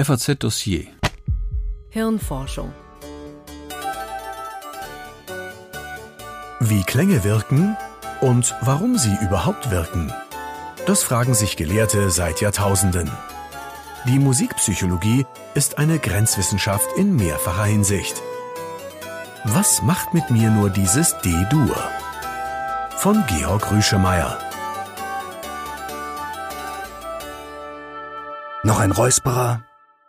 FAZ Dossier Hirnforschung Wie Klänge wirken und warum sie überhaupt wirken. Das fragen sich Gelehrte seit Jahrtausenden. Die Musikpsychologie ist eine Grenzwissenschaft in mehrfacher Hinsicht. Was macht mit mir nur dieses D-Dur? Von Georg Rüschemeyer. Noch ein Räusperer,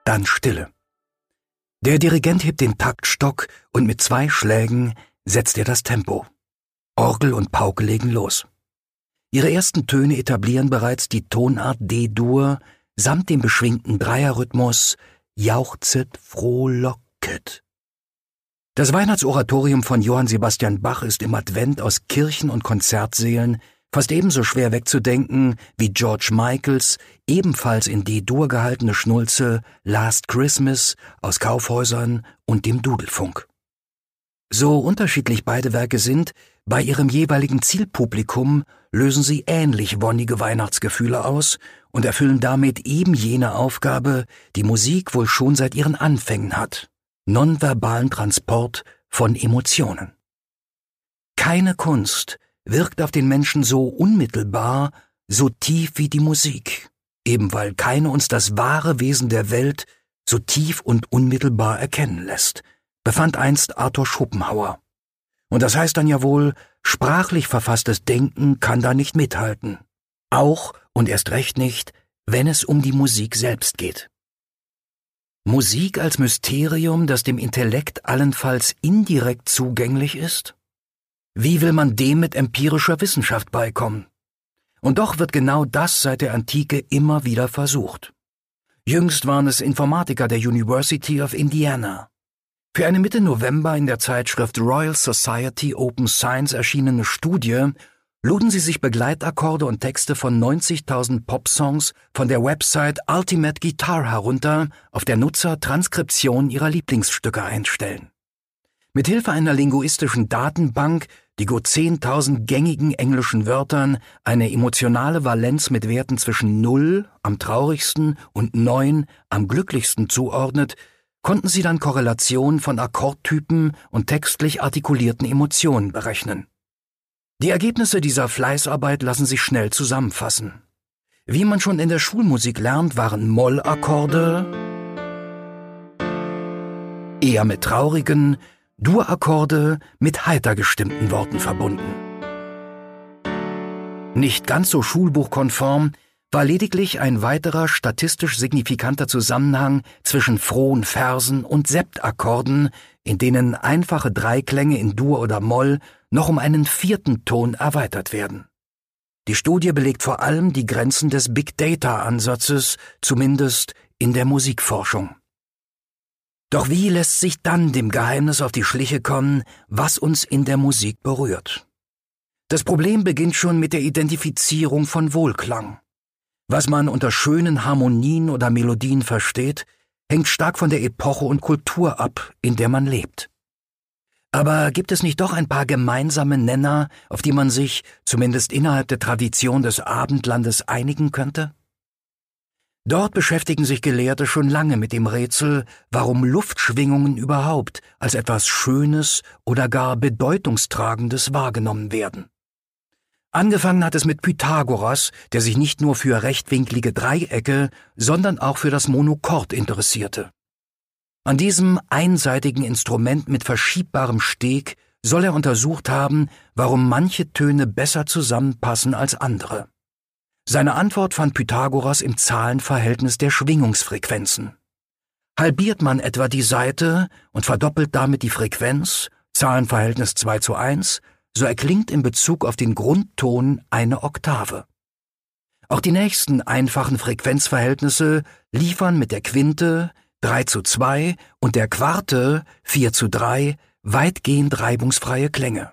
dann Stille. Der Dirigent hebt den Taktstock und mit zwei Schlägen setzt er das Tempo. Orgel und Pauke legen los. Ihre ersten Töne etablieren bereits die Tonart D-Dur samt dem beschwingten Dreierrhythmus Jauchzet, frohlocket. Das Weihnachtsoratorium von Johann Sebastian Bach ist im Advent aus Kirchen und Konzertsälen fast ebenso schwer wegzudenken wie George Michaels ebenfalls in D-Dur gehaltene Schnulze Last Christmas aus Kaufhäusern und dem Dudelfunk. So unterschiedlich beide Werke sind, bei ihrem jeweiligen Zielpublikum lösen sie ähnlich wonnige Weihnachtsgefühle aus und erfüllen damit eben jene Aufgabe, die Musik wohl schon seit ihren Anfängen hat, nonverbalen Transport von Emotionen. Keine Kunst wirkt auf den Menschen so unmittelbar, so tief wie die Musik, eben weil keine uns das wahre Wesen der Welt so tief und unmittelbar erkennen lässt, befand einst Arthur Schopenhauer. Und das heißt dann ja wohl, sprachlich verfasstes Denken kann da nicht mithalten. Auch und erst recht nicht, wenn es um die Musik selbst geht. Musik als Mysterium, das dem Intellekt allenfalls indirekt zugänglich ist? Wie will man dem mit empirischer Wissenschaft beikommen? Und doch wird genau das seit der Antike immer wieder versucht. Jüngst waren es Informatiker der University of Indiana. Für eine Mitte November in der Zeitschrift Royal Society Open Science erschienene Studie luden sie sich Begleitakkorde und Texte von 90.000 Popsongs von der Website Ultimate Guitar herunter, auf der Nutzer Transkription ihrer Lieblingsstücke einstellen. Mithilfe einer linguistischen Datenbank die gut 10.000 gängigen englischen Wörtern eine emotionale Valenz mit Werten zwischen 0 am traurigsten und 9 am glücklichsten zuordnet, konnten sie dann Korrelationen von Akkordtypen und textlich artikulierten Emotionen berechnen. Die Ergebnisse dieser Fleißarbeit lassen sich schnell zusammenfassen. Wie man schon in der Schulmusik lernt, waren Mollakkorde eher mit traurigen, Dur-Akkorde mit heiter gestimmten Worten verbunden. Nicht ganz so schulbuchkonform war lediglich ein weiterer statistisch signifikanter Zusammenhang zwischen frohen Versen und Septakkorden, in denen einfache Dreiklänge in Dur oder Moll noch um einen vierten Ton erweitert werden. Die Studie belegt vor allem die Grenzen des Big Data Ansatzes, zumindest in der Musikforschung. Doch wie lässt sich dann dem Geheimnis auf die Schliche kommen, was uns in der Musik berührt? Das Problem beginnt schon mit der Identifizierung von Wohlklang. Was man unter schönen Harmonien oder Melodien versteht, hängt stark von der Epoche und Kultur ab, in der man lebt. Aber gibt es nicht doch ein paar gemeinsame Nenner, auf die man sich, zumindest innerhalb der Tradition des Abendlandes, einigen könnte? Dort beschäftigen sich Gelehrte schon lange mit dem Rätsel, warum Luftschwingungen überhaupt als etwas Schönes oder gar Bedeutungstragendes wahrgenommen werden. Angefangen hat es mit Pythagoras, der sich nicht nur für rechtwinklige Dreiecke, sondern auch für das Monochord interessierte. An diesem einseitigen Instrument mit verschiebbarem Steg soll er untersucht haben, warum manche Töne besser zusammenpassen als andere. Seine Antwort fand Pythagoras im Zahlenverhältnis der Schwingungsfrequenzen. Halbiert man etwa die Seite und verdoppelt damit die Frequenz, Zahlenverhältnis 2 zu 1, so erklingt in Bezug auf den Grundton eine Oktave. Auch die nächsten einfachen Frequenzverhältnisse liefern mit der Quinte 3 zu 2 und der Quarte 4 zu 3 weitgehend reibungsfreie Klänge.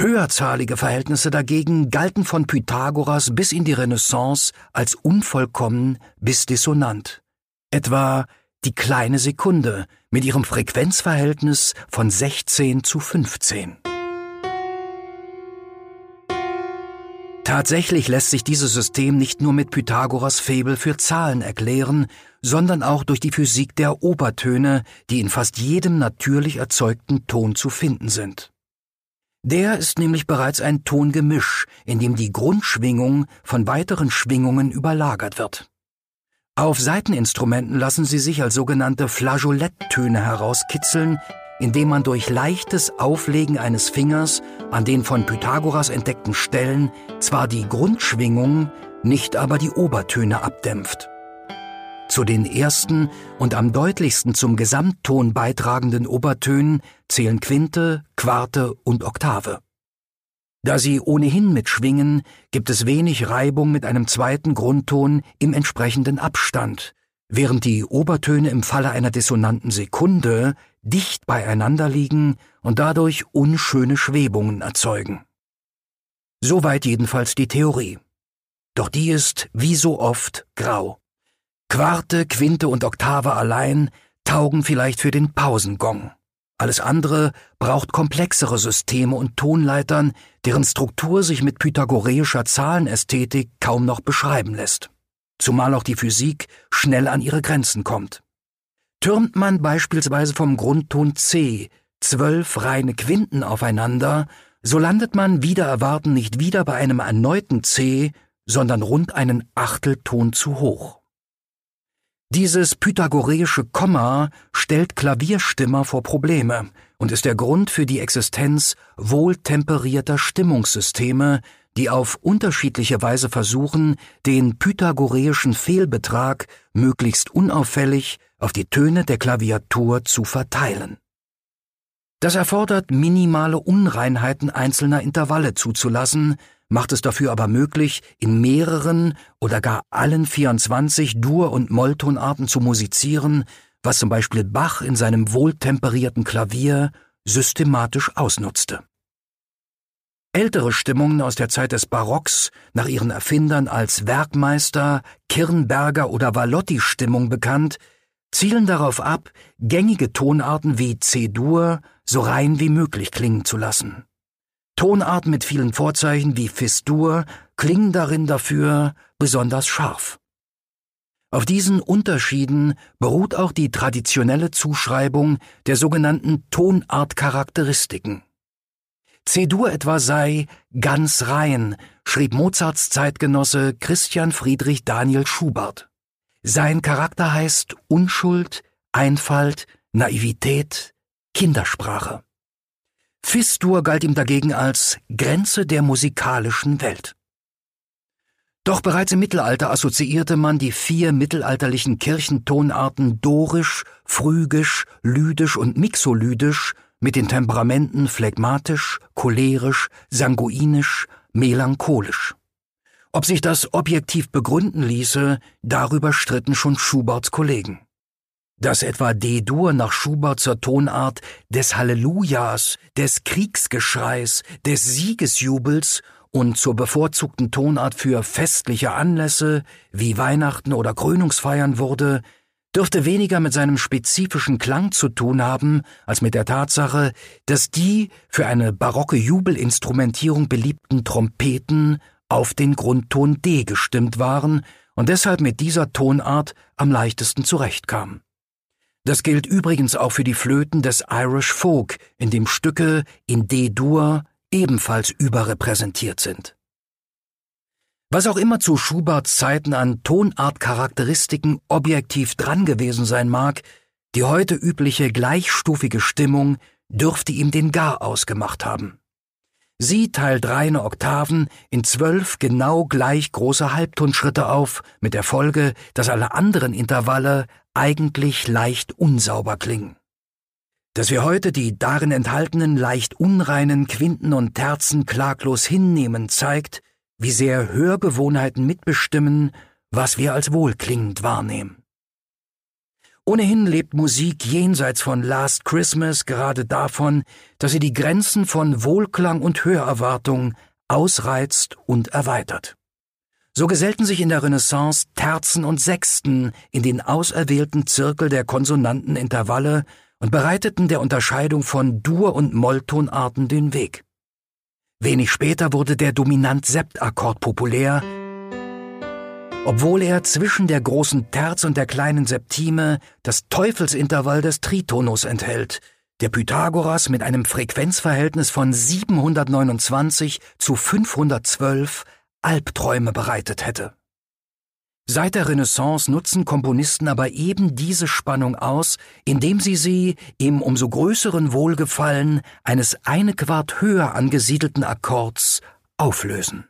Höherzahlige Verhältnisse dagegen galten von Pythagoras bis in die Renaissance als unvollkommen bis dissonant. Etwa die kleine Sekunde mit ihrem Frequenzverhältnis von 16 zu 15. Tatsächlich lässt sich dieses System nicht nur mit Pythagoras Febel für Zahlen erklären, sondern auch durch die Physik der Obertöne, die in fast jedem natürlich erzeugten Ton zu finden sind. Der ist nämlich bereits ein Tongemisch, in dem die Grundschwingung von weiteren Schwingungen überlagert wird. Auf Saiteninstrumenten lassen sie sich als sogenannte Flageoletttöne herauskitzeln, indem man durch leichtes Auflegen eines Fingers an den von Pythagoras entdeckten Stellen zwar die Grundschwingung, nicht aber die Obertöne abdämpft. Zu den ersten und am deutlichsten zum Gesamtton beitragenden Obertönen zählen Quinte, Quarte und Oktave. Da sie ohnehin mitschwingen, gibt es wenig Reibung mit einem zweiten Grundton im entsprechenden Abstand, während die Obertöne im Falle einer dissonanten Sekunde dicht beieinander liegen und dadurch unschöne Schwebungen erzeugen. Soweit jedenfalls die Theorie. Doch die ist, wie so oft, grau. Quarte, Quinte und Oktave allein taugen vielleicht für den Pausengong. Alles andere braucht komplexere Systeme und Tonleitern, deren Struktur sich mit pythagoreischer Zahlenästhetik kaum noch beschreiben lässt. Zumal auch die Physik schnell an ihre Grenzen kommt. Türmt man beispielsweise vom Grundton C zwölf reine Quinten aufeinander, so landet man wieder erwarten nicht wieder bei einem erneuten C, sondern rund einen Achtelton zu hoch. Dieses pythagoreische Komma stellt Klavierstimmer vor Probleme und ist der Grund für die Existenz wohltemperierter Stimmungssysteme, die auf unterschiedliche Weise versuchen, den pythagoreischen Fehlbetrag möglichst unauffällig auf die Töne der Klaviatur zu verteilen. Das erfordert minimale Unreinheiten einzelner Intervalle zuzulassen, macht es dafür aber möglich, in mehreren oder gar allen 24 Dur- und Molltonarten zu musizieren, was zum Beispiel Bach in seinem wohltemperierten Klavier systematisch ausnutzte. Ältere Stimmungen aus der Zeit des Barocks, nach ihren Erfindern als Werkmeister, Kirnberger oder Valotti-Stimmung bekannt, zielen darauf ab, gängige Tonarten wie C-Dur so rein wie möglich klingen zu lassen. Tonarten mit vielen Vorzeichen wie Fis-Dur klingen darin dafür besonders scharf. Auf diesen Unterschieden beruht auch die traditionelle Zuschreibung der sogenannten Tonartcharakteristiken. C-Dur etwa sei ganz rein, schrieb Mozarts Zeitgenosse Christian Friedrich Daniel Schubert. Sein Charakter heißt Unschuld, Einfalt, Naivität, Kindersprache. Fis-Dur galt ihm dagegen als Grenze der musikalischen Welt. Doch bereits im Mittelalter assoziierte man die vier mittelalterlichen Kirchentonarten Dorisch, Phrygisch, Lydisch und Mixolydisch mit den Temperamenten phlegmatisch, cholerisch, sanguinisch, melancholisch. Ob sich das objektiv begründen ließe, darüber stritten schon Schuberts Kollegen. Dass etwa D-Dur nach Schubertser Tonart des Hallelujahs, des Kriegsgeschreis, des Siegesjubels und zur bevorzugten Tonart für festliche Anlässe wie Weihnachten oder Krönungsfeiern wurde, dürfte weniger mit seinem spezifischen Klang zu tun haben, als mit der Tatsache, dass die für eine barocke Jubelinstrumentierung beliebten Trompeten auf den Grundton D gestimmt waren und deshalb mit dieser Tonart am leichtesten zurechtkamen. Das gilt übrigens auch für die Flöten des Irish Folk, in dem Stücke in D-Dur ebenfalls überrepräsentiert sind. Was auch immer zu Schuberts Zeiten an Tonartcharakteristiken objektiv dran gewesen sein mag, die heute übliche gleichstufige Stimmung dürfte ihm den Gar ausgemacht haben. Sie teilt reine Oktaven in zwölf genau gleich große Halbtonschritte auf, mit der Folge, dass alle anderen Intervalle eigentlich leicht unsauber klingen. Dass wir heute die darin enthaltenen leicht unreinen Quinten und Terzen klaglos hinnehmen, zeigt, wie sehr Hörgewohnheiten mitbestimmen, was wir als wohlklingend wahrnehmen. Ohnehin lebt Musik jenseits von Last Christmas gerade davon, dass sie die Grenzen von Wohlklang und Hörerwartung ausreizt und erweitert. So gesellten sich in der Renaissance Terzen und Sechsten in den auserwählten Zirkel der konsonanten Intervalle und bereiteten der Unterscheidung von Dur- und Molltonarten den Weg. Wenig später wurde der Dominant-Sept-Akkord populär obwohl er zwischen der großen Terz und der kleinen Septime das Teufelsintervall des Tritonus enthält, der Pythagoras mit einem Frequenzverhältnis von 729 zu 512 Albträume bereitet hätte. Seit der Renaissance nutzen Komponisten aber eben diese Spannung aus, indem sie sie im umso größeren Wohlgefallen eines eine Quart höher angesiedelten Akkords auflösen.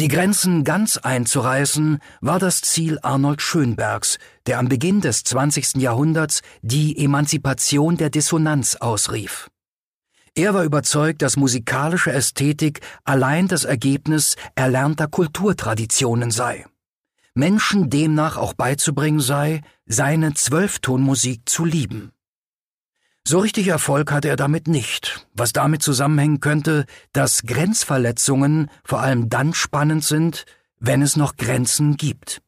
Die Grenzen ganz einzureißen war das Ziel Arnold Schönbergs, der am Beginn des 20. Jahrhunderts die Emanzipation der Dissonanz ausrief. Er war überzeugt, dass musikalische Ästhetik allein das Ergebnis erlernter Kulturtraditionen sei. Menschen demnach auch beizubringen sei, seine Zwölftonmusik zu lieben. So richtig Erfolg hatte er damit nicht, was damit zusammenhängen könnte, dass Grenzverletzungen vor allem dann spannend sind, wenn es noch Grenzen gibt.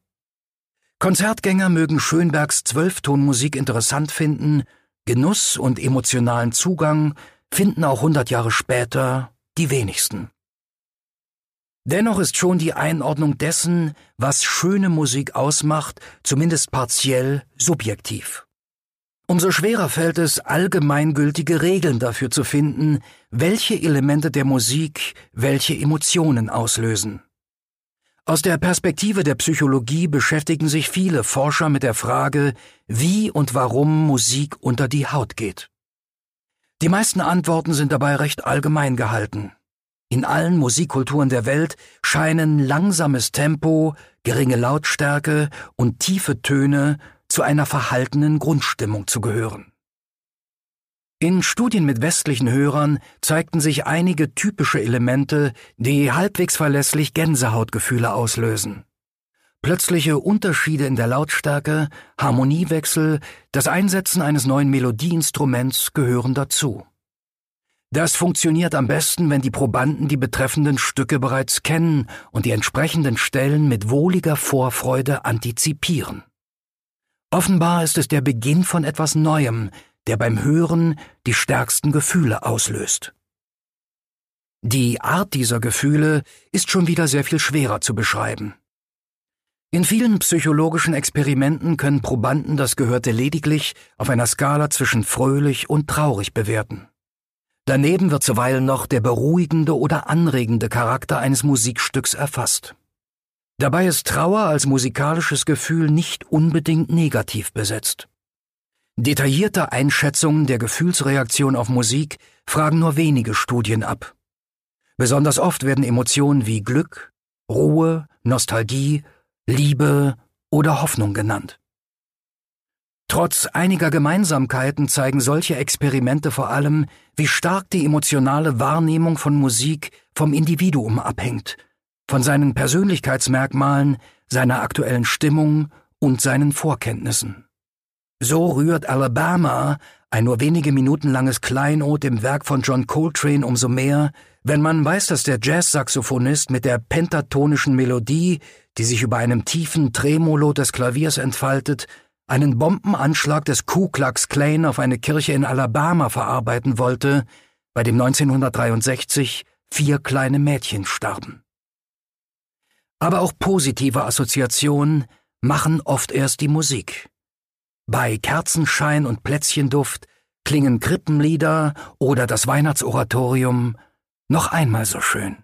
Konzertgänger mögen Schönbergs Zwölftonmusik interessant finden, Genuss und emotionalen Zugang finden auch hundert Jahre später die wenigsten. Dennoch ist schon die Einordnung dessen, was schöne Musik ausmacht, zumindest partiell subjektiv. Umso schwerer fällt es, allgemeingültige Regeln dafür zu finden, welche Elemente der Musik welche Emotionen auslösen. Aus der Perspektive der Psychologie beschäftigen sich viele Forscher mit der Frage, wie und warum Musik unter die Haut geht. Die meisten Antworten sind dabei recht allgemein gehalten. In allen Musikkulturen der Welt scheinen langsames Tempo, geringe Lautstärke und tiefe Töne zu einer verhaltenen Grundstimmung zu gehören. In Studien mit westlichen Hörern zeigten sich einige typische Elemente, die halbwegs verlässlich Gänsehautgefühle auslösen. Plötzliche Unterschiede in der Lautstärke, Harmoniewechsel, das Einsetzen eines neuen Melodieinstruments gehören dazu. Das funktioniert am besten, wenn die Probanden die betreffenden Stücke bereits kennen und die entsprechenden Stellen mit wohliger Vorfreude antizipieren. Offenbar ist es der Beginn von etwas Neuem, der beim Hören die stärksten Gefühle auslöst. Die Art dieser Gefühle ist schon wieder sehr viel schwerer zu beschreiben. In vielen psychologischen Experimenten können Probanden das Gehörte lediglich auf einer Skala zwischen fröhlich und traurig bewerten. Daneben wird zuweilen noch der beruhigende oder anregende Charakter eines Musikstücks erfasst. Dabei ist Trauer als musikalisches Gefühl nicht unbedingt negativ besetzt. Detaillierte Einschätzungen der Gefühlsreaktion auf Musik fragen nur wenige Studien ab. Besonders oft werden Emotionen wie Glück, Ruhe, Nostalgie, Liebe oder Hoffnung genannt. Trotz einiger Gemeinsamkeiten zeigen solche Experimente vor allem, wie stark die emotionale Wahrnehmung von Musik vom Individuum abhängt, von seinen Persönlichkeitsmerkmalen, seiner aktuellen Stimmung und seinen Vorkenntnissen. So rührt Alabama, ein nur wenige Minuten langes Kleinod im Werk von John Coltrane umso mehr, wenn man weiß, dass der Jazzsaxophonist mit der pentatonischen Melodie, die sich über einem tiefen Tremolo des Klaviers entfaltet, einen Bombenanschlag des Ku Klux Klan auf eine Kirche in Alabama verarbeiten wollte, bei dem 1963 vier kleine Mädchen starben. Aber auch positive Assoziationen machen oft erst die Musik. Bei Kerzenschein und Plätzchenduft klingen Krippenlieder oder das Weihnachtsoratorium noch einmal so schön.